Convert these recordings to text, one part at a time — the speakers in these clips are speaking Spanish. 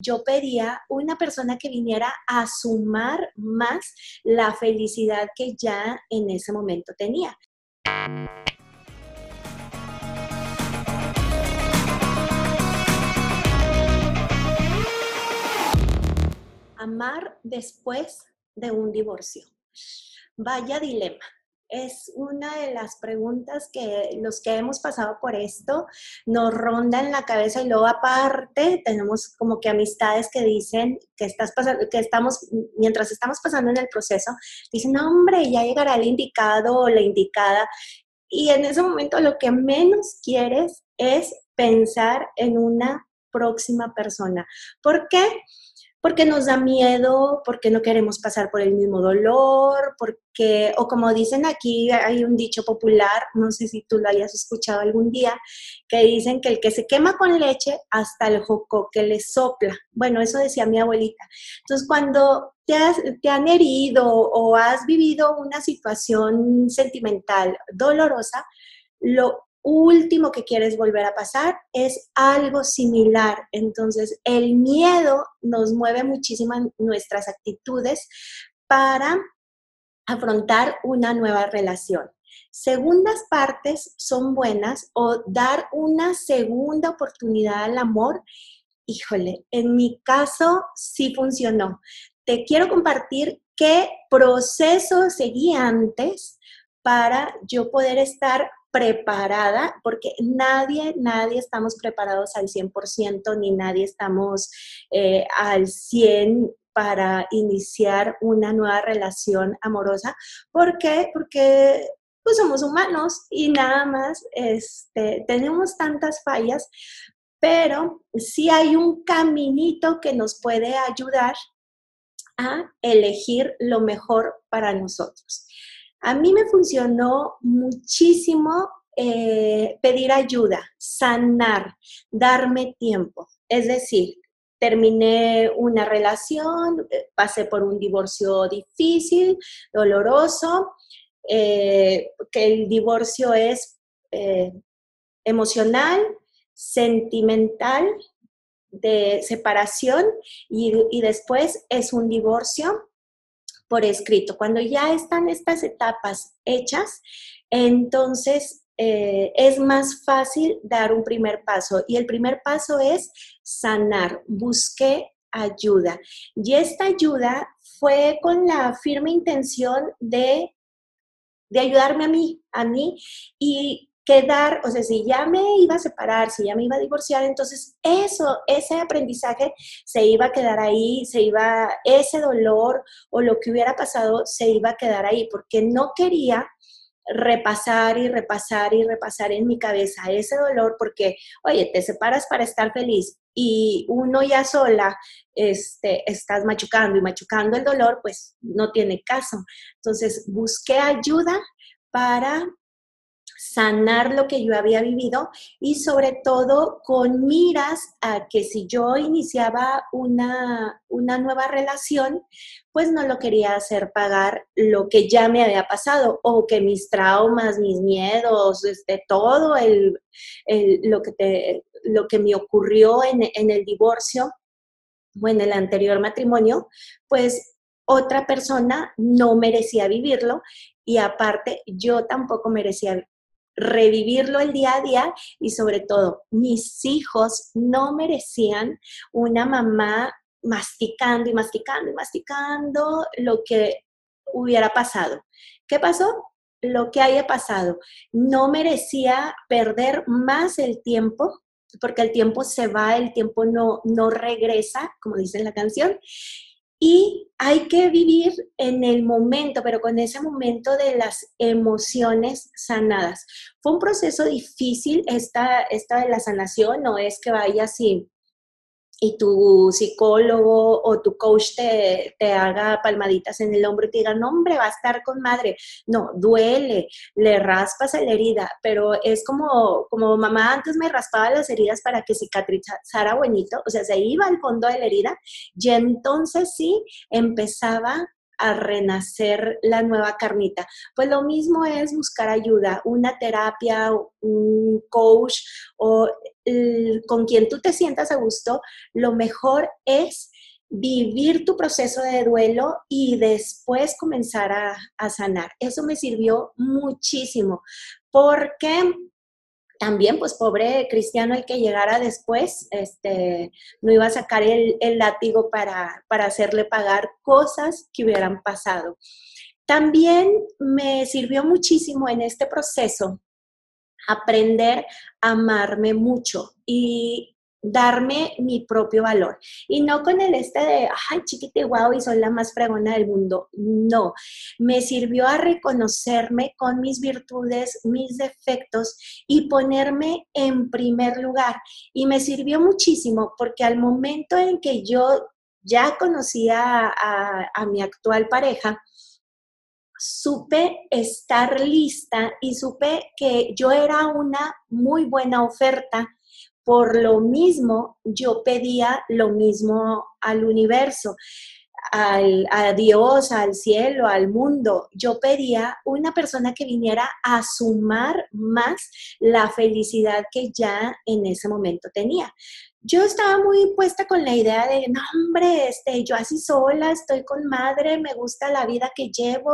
yo pedía una persona que viniera a sumar más la felicidad que ya en ese momento tenía. Amar después de un divorcio. Vaya dilema es una de las preguntas que los que hemos pasado por esto nos ronda en la cabeza y luego aparte tenemos como que amistades que dicen que estás pasando, que estamos, mientras estamos pasando en el proceso, dicen, hombre, ya llegará el indicado o la indicada. Y en ese momento lo que menos quieres es pensar en una próxima persona. ¿Por qué? Nos da miedo, porque no queremos pasar por el mismo dolor, porque, o como dicen aquí, hay un dicho popular, no sé si tú lo hayas escuchado algún día, que dicen que el que se quema con leche, hasta el joco que le sopla. Bueno, eso decía mi abuelita. Entonces, cuando te, te han herido o has vivido una situación sentimental dolorosa, lo último que quieres volver a pasar es algo similar. Entonces, el miedo nos mueve muchísimo nuestras actitudes para afrontar una nueva relación. Segundas partes son buenas o dar una segunda oportunidad al amor. Híjole, en mi caso sí funcionó. Te quiero compartir qué proceso seguí antes para yo poder estar preparada, porque nadie, nadie estamos preparados al 100%, ni nadie estamos eh, al 100 para iniciar una nueva relación amorosa. ¿Por qué? Porque pues somos humanos y nada más este, tenemos tantas fallas, pero sí hay un caminito que nos puede ayudar a elegir lo mejor para nosotros. A mí me funcionó muchísimo eh, pedir ayuda, sanar, darme tiempo. Es decir, terminé una relación, eh, pasé por un divorcio difícil, doloroso, eh, que el divorcio es emocional, sentimental, de separación y después es un divorcio por escrito. Cuando ya están estas etapas hechas, entonces eh, es más fácil dar un primer paso. Y el primer paso es sanar. Busqué ayuda. Y esta ayuda fue con la firme intención de, de ayudarme a mí, a mí, y quedar, o sea, si ya me iba a separar, si ya me iba a divorciar, entonces eso, ese aprendizaje se iba a quedar ahí, se iba, ese dolor o lo que hubiera pasado se iba a quedar ahí, porque no quería repasar y repasar y repasar en mi cabeza ese dolor, porque, oye, te separas para estar feliz y uno ya sola este, estás machucando y machucando el dolor, pues no tiene caso. Entonces, busqué ayuda para sanar lo que yo había vivido y sobre todo con miras a que si yo iniciaba una, una nueva relación, pues no lo quería hacer pagar lo que ya me había pasado o que mis traumas, mis miedos, este, todo el, lo, que te, lo que me ocurrió en, en el divorcio o en el anterior matrimonio, pues otra persona no merecía vivirlo y aparte yo tampoco merecía revivirlo el día a día y sobre todo, mis hijos no merecían una mamá masticando y masticando y masticando lo que hubiera pasado. ¿Qué pasó? Lo que haya pasado. No merecía perder más el tiempo, porque el tiempo se va, el tiempo no, no regresa, como dice la canción, y hay que vivir en el momento, pero con ese momento de las emociones sanadas. Fue un proceso difícil esta, esta de la sanación, no es que vaya así y tu psicólogo o tu coach te, te, haga palmaditas en el hombro y te diga, no, hombre, va a estar con madre. No, duele, le raspas la herida, pero es como, como mamá antes me raspaba las heridas para que cicatrizara bonito, o sea, se iba al fondo de la herida y entonces sí empezaba a renacer la nueva carnita. Pues lo mismo es buscar ayuda, una terapia, un coach o con quien tú te sientas a gusto, lo mejor es vivir tu proceso de duelo y después comenzar a, a sanar. Eso me sirvió muchísimo porque también, pues pobre cristiano el que llegara después, este, no iba a sacar el, el látigo para, para hacerle pagar cosas que hubieran pasado. También me sirvió muchísimo en este proceso aprender a amarme mucho y darme mi propio valor. Y no con el este de, ay, chiquite, guau, y soy la más fregona del mundo. No, me sirvió a reconocerme con mis virtudes, mis defectos y ponerme en primer lugar. Y me sirvió muchísimo porque al momento en que yo ya conocía a, a mi actual pareja, supe estar lista y supe que yo era una muy buena oferta por lo mismo, yo pedía lo mismo al universo, al, a Dios, al cielo, al mundo. Yo pedía una persona que viniera a sumar más la felicidad que ya en ese momento tenía yo estaba muy puesta con la idea de, no, hombre, este, yo así sola, estoy con madre, me gusta la vida que llevo,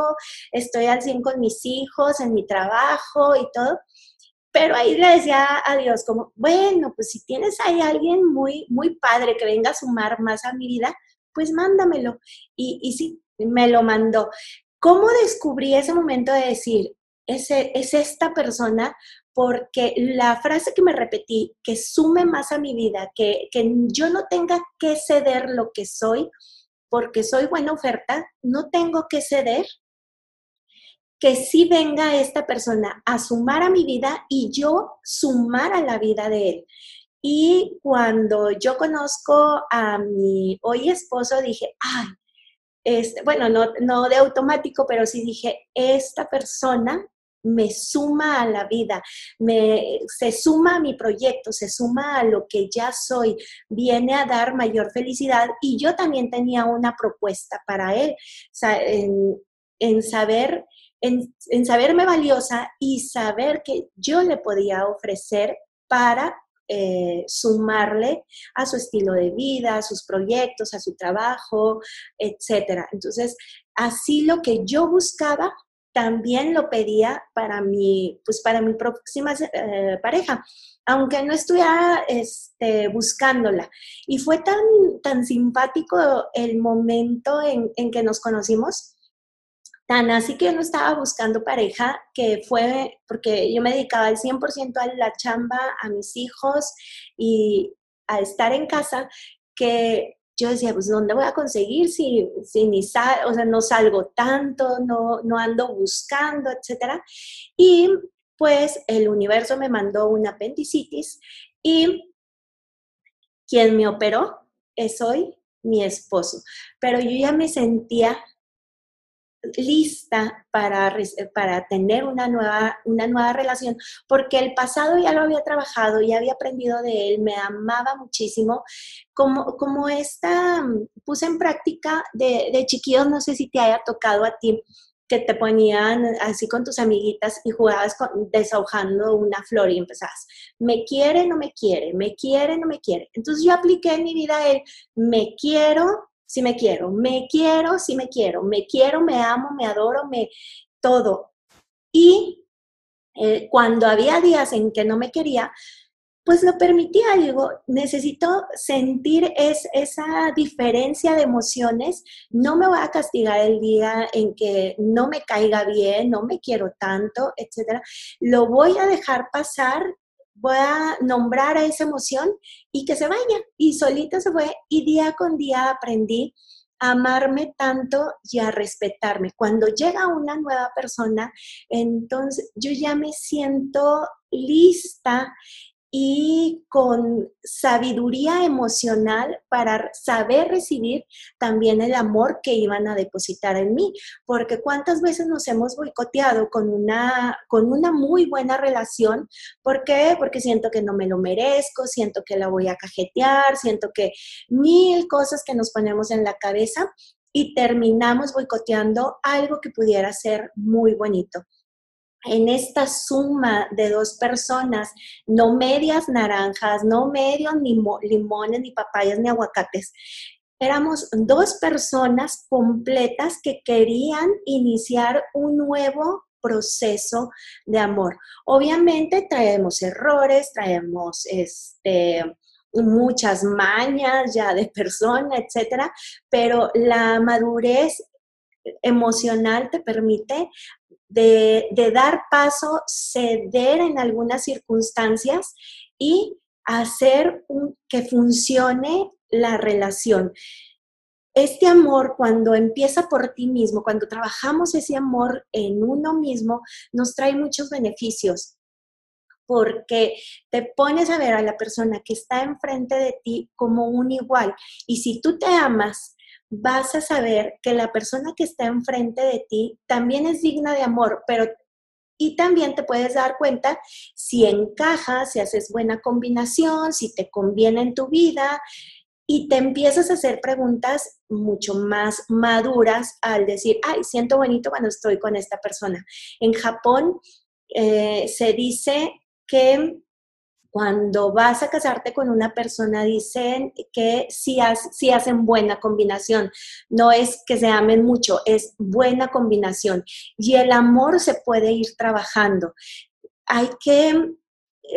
estoy al 100 con mis hijos, en mi trabajo y todo. Pero ahí le decía a Dios como, bueno, pues si tienes ahí alguien muy, muy padre que venga a sumar más a mi vida, pues mándamelo. Y, y sí, me lo mandó. ¿Cómo descubrí ese momento de decir, ese, es esta persona? Porque la frase que me repetí, que sume más a mi vida, que, que yo no tenga que ceder lo que soy, porque soy buena oferta, no tengo que ceder, que sí venga esta persona a sumar a mi vida y yo sumar a la vida de él. Y cuando yo conozco a mi hoy esposo, dije, ay, este, bueno, no, no de automático, pero sí dije, esta persona me suma a la vida, me, se suma a mi proyecto, se suma a lo que ya soy, viene a dar mayor felicidad y yo también tenía una propuesta para él, en, en saber en, saberme valiosa y saber que yo le podía ofrecer para eh, sumarle a su estilo de vida, a sus proyectos, a su trabajo, etcétera. Entonces, así lo que yo buscaba también lo pedía para mi, pues para mi próxima eh, pareja, aunque no estuviera este, buscándola. Y fue tan, tan simpático el momento en, en que nos conocimos, Tan así que yo no estaba buscando pareja, que fue porque yo me dedicaba al 100% a la chamba, a mis hijos y a estar en casa, que yo decía, pues ¿dónde voy a conseguir si, si ni sal, o sea, no salgo tanto, no, no ando buscando, etcétera? Y pues el universo me mandó una apendicitis y quien me operó es hoy mi esposo. Pero yo ya me sentía lista para, para tener una nueva, una nueva relación, porque el pasado ya lo había trabajado, ya había aprendido de él, me amaba muchísimo. Como, como esta, puse en práctica de, de chiquillos, no sé si te haya tocado a ti, que te ponían así con tus amiguitas y jugabas con, desahogando una flor y empezabas, me quiere, no me quiere, me quiere, no me quiere. Entonces yo apliqué en mi vida el me quiero, si me quiero, me quiero, si me quiero, me quiero, me amo, me adoro, me todo. Y eh, cuando había días en que no me quería, pues lo permitía, digo, necesito sentir es, esa diferencia de emociones, no me voy a castigar el día en que no me caiga bien, no me quiero tanto, etcétera, lo voy a dejar pasar voy a nombrar a esa emoción y que se vaya. Y solita se fue y día con día aprendí a amarme tanto y a respetarme. Cuando llega una nueva persona, entonces yo ya me siento lista y con sabiduría emocional para saber recibir también el amor que iban a depositar en mí, porque cuántas veces nos hemos boicoteado con una, con una muy buena relación, ¿por qué? Porque siento que no me lo merezco, siento que la voy a cajetear, siento que mil cosas que nos ponemos en la cabeza y terminamos boicoteando algo que pudiera ser muy bonito en esta suma de dos personas, no medias naranjas, no medios ni limones, ni papayas, ni aguacates. Éramos dos personas completas que querían iniciar un nuevo proceso de amor. Obviamente traemos errores, traemos este, muchas mañas ya de persona, etcétera, pero la madurez emocional te permite de, dar paso, ceder en algunas circunstancias y hacer que funcione la relación. Este amor, cuando empieza por ti mismo, cuando trabajamos ese amor en uno mismo, nos trae muchos beneficios, porque te pones a ver a la persona que está enfrente de ti como un igual. Y si tú te amas, vas a saber que la persona que está enfrente de ti también es digna de amor, pero y también te puedes dar cuenta si encaja, si haces buena combinación, si te conviene en tu vida y te empiezas a hacer preguntas mucho más maduras al decir, ay, siento bonito cuando estoy con esta persona. En Japón eh, se dice que cuando vas a casarte con una persona, dicen que sí, hacen buena combinación. No es que se amen mucho, es buena combinación. Y el amor se puede ir trabajando. Hay que,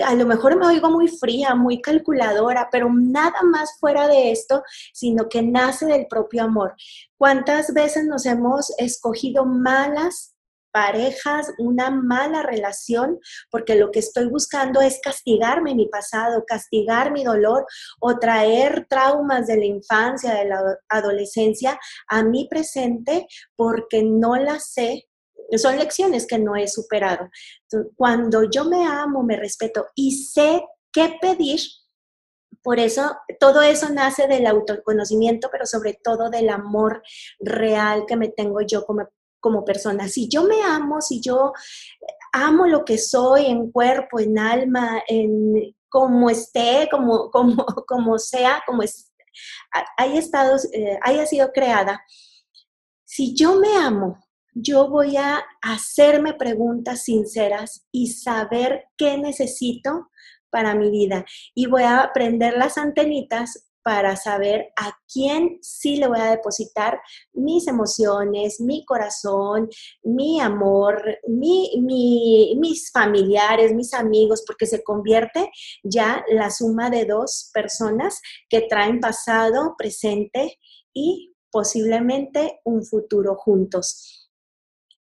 a lo mejor me oigo muy fría, muy calculadora, pero nada más fuera de esto, sino que nace del propio amor. ¿Cuántas veces nos hemos escogido malas parejas una mala relación porque lo que estoy buscando es castigarme mi pasado, castigar mi dolor o traer traumas de la infancia, de la adolescencia a mi presente porque no las sé. Son lecciones que no he superado. Cuando yo me amo, me respeto y sé qué pedir, por eso, todo eso nace del autoconocimiento, pero sobre todo del amor real que me tengo yo como, como persona. Si yo me amo, si yo amo lo que soy en cuerpo, en alma, en como esté, como, como, como sea, como es, haya, estado, eh, haya sido creada, si yo me amo, yo voy a hacerme preguntas sinceras y saber qué necesito para mi vida. Y voy a aprender las antenitas para saber a quién sí le voy a depositar mis emociones, mi corazón, mi amor, mis familiares, mis amigos, porque se convierte ya la suma de dos personas que traen pasado, presente y posiblemente un futuro juntos.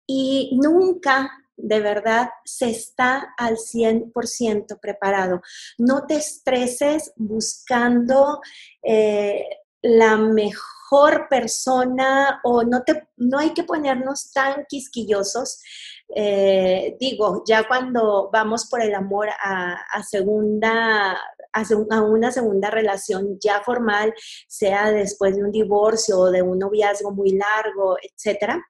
Y nunca de verdad se está al 100% preparado. No te estreses buscando eh, la mejor persona o no, te, no hay que ponernos tan quisquillosos. Eh, digo, ya cuando vamos por el amor a, segunda, a, una segunda relación ya formal, sea después de un divorcio o de un noviazgo muy largo, etcétera,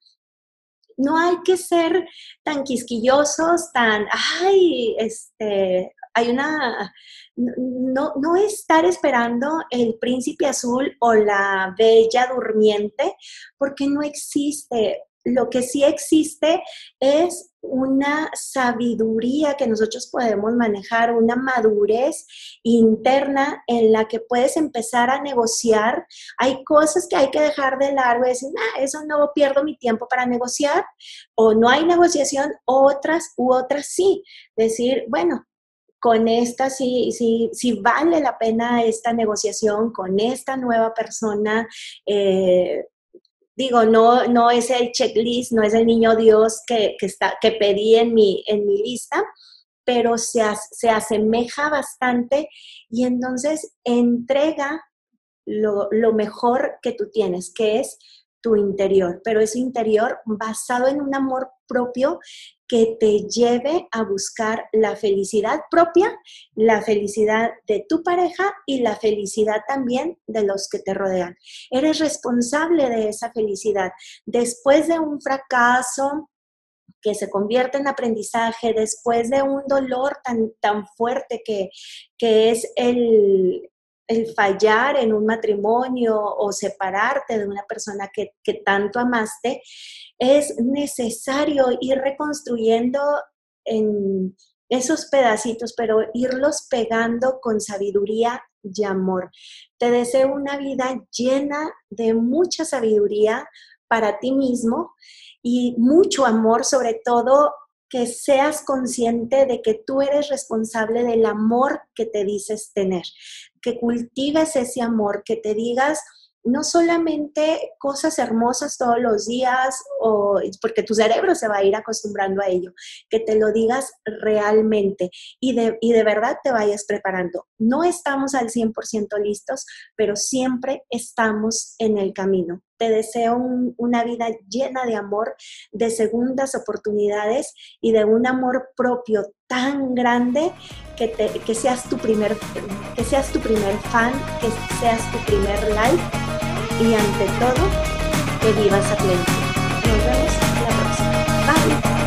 no hay que ser tan quisquillosos, tan, ay, este, hay una, no, no estar esperando el príncipe azul o la bella durmiente, porque no existe lo que sí existe es una sabiduría que nosotros podemos manejar, una madurez interna en la que puedes empezar a negociar. Hay cosas que hay que dejar de largo y decir, ah, eso no pierdo mi tiempo para negociar, o no hay negociación, otras u otras sí. Decir, bueno, con esta sí, sí, sí vale la pena esta negociación con esta nueva persona. Eh, digo, no, no es el checklist, no es el niño Dios que, está, que pedí en mi, en mi lista, pero se, se asemeja bastante y entonces entrega lo, lo mejor que tú tienes, que es tu interior, pero ese interior basado en un amor propio que te lleve a buscar la felicidad propia, la felicidad de tu pareja y la felicidad también de los que te rodean. Eres responsable de esa felicidad. Después de un fracaso, que se convierte en aprendizaje después de un dolor tan, tan fuerte que, que es el, el fallar en un matrimonio o separarte de una persona que, que tanto amaste, es necesario ir reconstruyendo en esos pedacitos, pero irlos pegando con sabiduría y amor. Te deseo una vida llena de mucha sabiduría para ti mismo y mucho amor, sobre todo que seas consciente de que tú eres responsable del amor que te dices tener, que cultives ese amor, que te digas, no solamente cosas hermosas todos los días, o, porque tu cerebro se va a ir acostumbrando a ello, que te lo digas realmente y de, y de verdad te vayas preparando. No estamos al 100% listos, pero siempre estamos en el camino. Te deseo una vida llena de amor, de segundas oportunidades y de un amor propio tan grande que, que, seas, tu primer, que seas tu primer fan, que seas tu primer like y ante todo, que vivas a plenitud. Nos vemos la próxima. Bye.